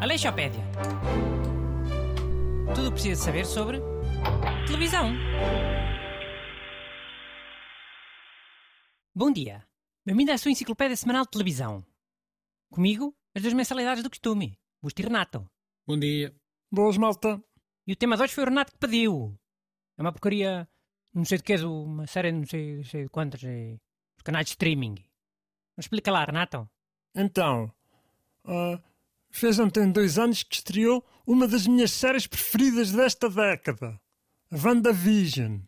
Aleixopédia. Tudo o que precisa saber sobre televisão. Bom dia. Bem-vindo à sua enciclopédia semanal de televisão. Comigo, as duas mensalidades do costume. Busto e Renato. Bom dia. Boas, malta. E o tema de hoje foi o Renato que pediu. É uma porcaria, não sei de que, de uma série, não sei, sei de quantos, é, os canais de streaming. Explica lá, Renato. Então, ah, fez ontem dois anos que estreou uma das minhas séries preferidas desta década, a WandaVision.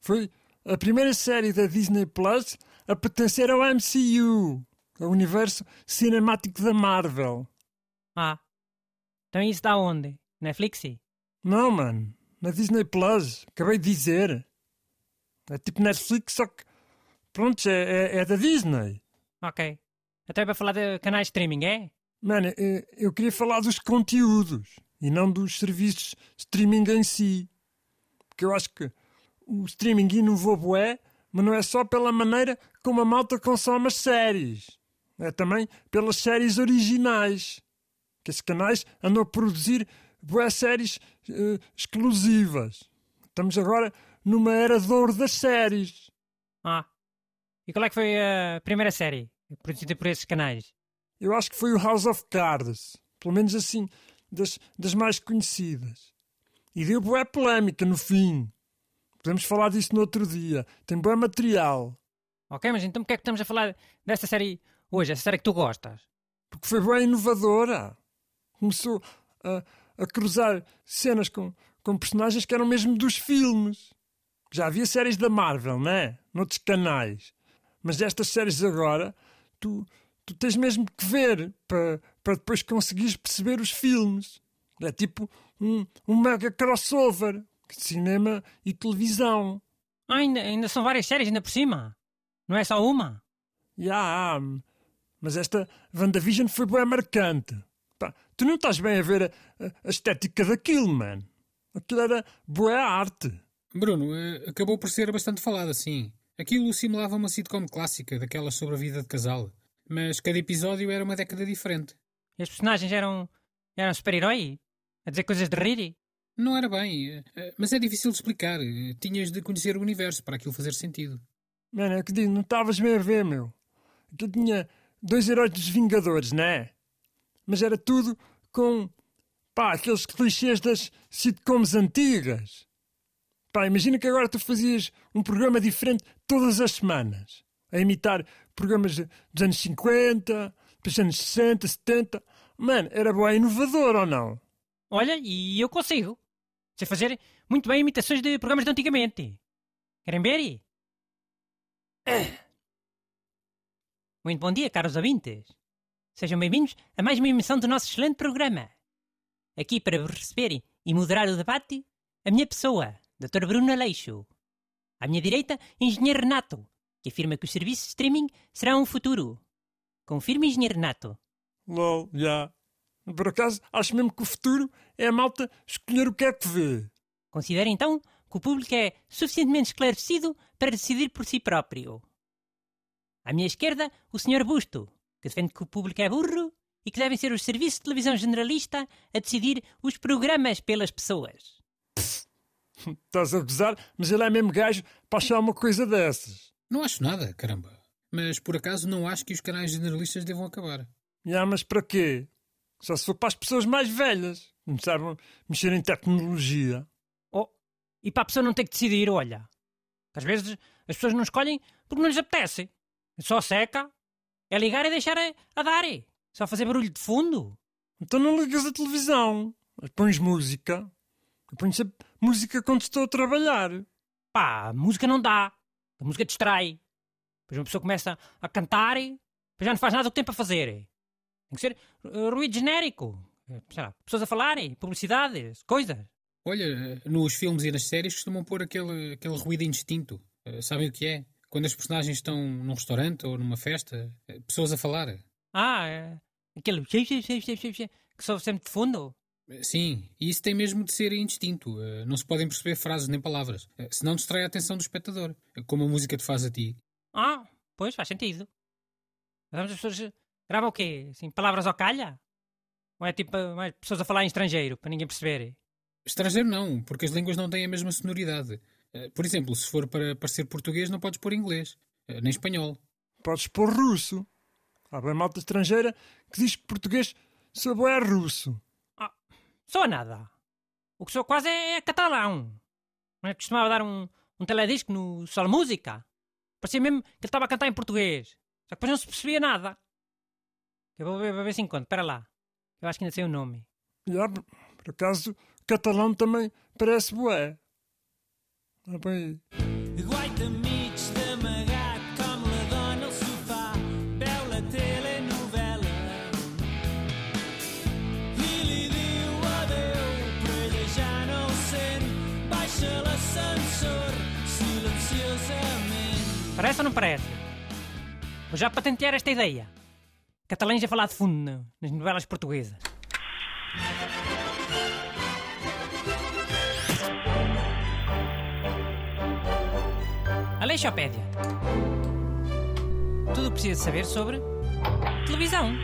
Foi a primeira série da Disney Plus a pertencer ao MCU, ao universo cinemático da Marvel. Ah. Então isso dá onde? Netflix? Não, mano, na Disney Plus, acabei de dizer. É tipo Netflix, só que. Pronto, é, é, é da Disney. Ok. Até para falar de canais de streaming, é? Mano, eu, eu queria falar dos conteúdos e não dos serviços de streaming em si. Porque eu acho que o streaming inovou bué, mas não é só pela maneira como a malta consome as séries. É também pelas séries originais. Que esses canais andam a produzir bué séries eh, exclusivas. Estamos agora numa era de ouro das séries. Ah. E qual é que foi a primeira série produzida por esses canais? Eu acho que foi o House of Cards. Pelo menos assim, das, das mais conhecidas. E deu boa polémica no fim. Podemos falar disso no outro dia. Tem bom material. Ok, mas então porquê é que estamos a falar desta série hoje? Essa série que tu gostas? Porque foi bem inovadora. Começou a, a cruzar cenas com, com personagens que eram mesmo dos filmes. Já havia séries da Marvel, não é? Noutros canais. Mas destas séries agora, tu, tu tens mesmo que ver para, para depois conseguires perceber os filmes. É tipo um, um mega crossover de cinema e televisão. Ah, ainda, ainda são várias séries, ainda por cima. Não é só uma. Já, mas esta WandaVision foi bem marcante. Pá, tu não estás bem a ver a, a- a estética daquilo, man. Aquilo era boa arte. Bruno, eh, acabou por ser bastante falado assim. Aquilo simulava uma sitcom clássica, daquelas sobre a vida de casal. Mas cada episódio era uma década diferente. E os personagens eram, eram super-herói? A dizer coisas de rir? Não era bem, eh, eh, mas é difícil de explicar. Tinhas de conhecer o universo para aquilo fazer sentido. Mano, é que digo, não estavas bem a ver, meu. Aquilo tinha dois heróis dos Vingadores, não é? Mas era tudo com, pá, aqueles clichês das sitcoms antigas. Pá, imagina que agora tu fazias um programa diferente todas as semanas. A imitar programas dos anos 50, dos anos 60, 70. Mano, era bem inovador ou não? Olha, e eu consigo. Sei fazer muito bem imitações de programas de antigamente. Querem ver? Muito bom dia, caros ouvintes. Sejam bem-vindos a mais uma emissão do nosso excelente programa. Aqui para vos receber e moderar o debate, a minha pessoa, Dr. Bruno Aleixo. À minha direita, Engenheiro Renato, que afirma que os serviços de streaming serão o futuro. Confirma, Engenheiro Renato. LOL, já. Por acaso, acho mesmo que o futuro é a malta escolher o que é que vê. Considera então que o público é suficientemente esclarecido para decidir por si próprio. À minha esquerda, o Sr. Busto, que defende que o público é burro e que devem ser os serviços de televisão generalista a decidir os programas pelas pessoas. Estás a gozar, mas ele é mesmo gajo para achar uma coisa dessas. Não acho nada, caramba. Mas por acaso não acho que os canais generalistas devam acabar. Já, mas para quê? Só se for para as pessoas mais velhas. Começaram a mexer em tecnologia. Oh, e para a pessoa não ter que decidir, olha. Às vezes as pessoas não escolhem porque não lhes apetece. Só seca. É ligar e deixar a, a dar. Só fazer barulho de fundo. Então não ligas a televisão. Mas pões música. Ponho sempre música quando estou a trabalhar. Pá, a música não dá. A música distrai. Depois uma pessoa começa a cantar e depois já não faz nada do que tem para fazer. Tem que ser eh, ruído genérico. Eh, lá, pessoas a falarem, publicidades, coisas. Olha, eh, nos filmes e nas séries costumam pôr aquele, aquele ruído indistinto. Sabem o que é? Quando as personagens estão num restaurante ou numa festa, pessoas a falar. Ah, é, aquele que soube sempre de fundo. Sim, e isso tem mesmo de ser indistinto. Eh, Não se podem perceber frases nem palavras. Eh, Senão distrai a atenção do espectador. eh, Como a música te faz a ti. Ah, pois, faz sentido. Mas as pessoas gravam o quê? Assim, palavras ao calha? Ou é tipo mais pessoas a falar em estrangeiro, para ninguém perceber? Estrangeiro não, porque as línguas não têm a mesma sonoridade. Por exemplo, se for para parecer português, não podes pôr inglês. Nem espanhol. Podes pôr russo. Há bem malta estrangeira que diz que português soa bué russo. Só nada. O que sou quase é, é catalão. Não é? Costumava dar um, um teledisco no Sol Música. Parecia mesmo que ele estava a cantar em português. Só que depois não se percebia nada. Eu vou ver, vou ver se encontro. Espera lá. Eu acho que ainda sei o nome. E há, por acaso, catalão também parece bué. Ah, bem, Parece ou não parece? Vou já patentear esta ideia. Catalães a falar de fundo nas novelas portuguesas. Aleixopédia. Tudo precisa saber sobre televisão.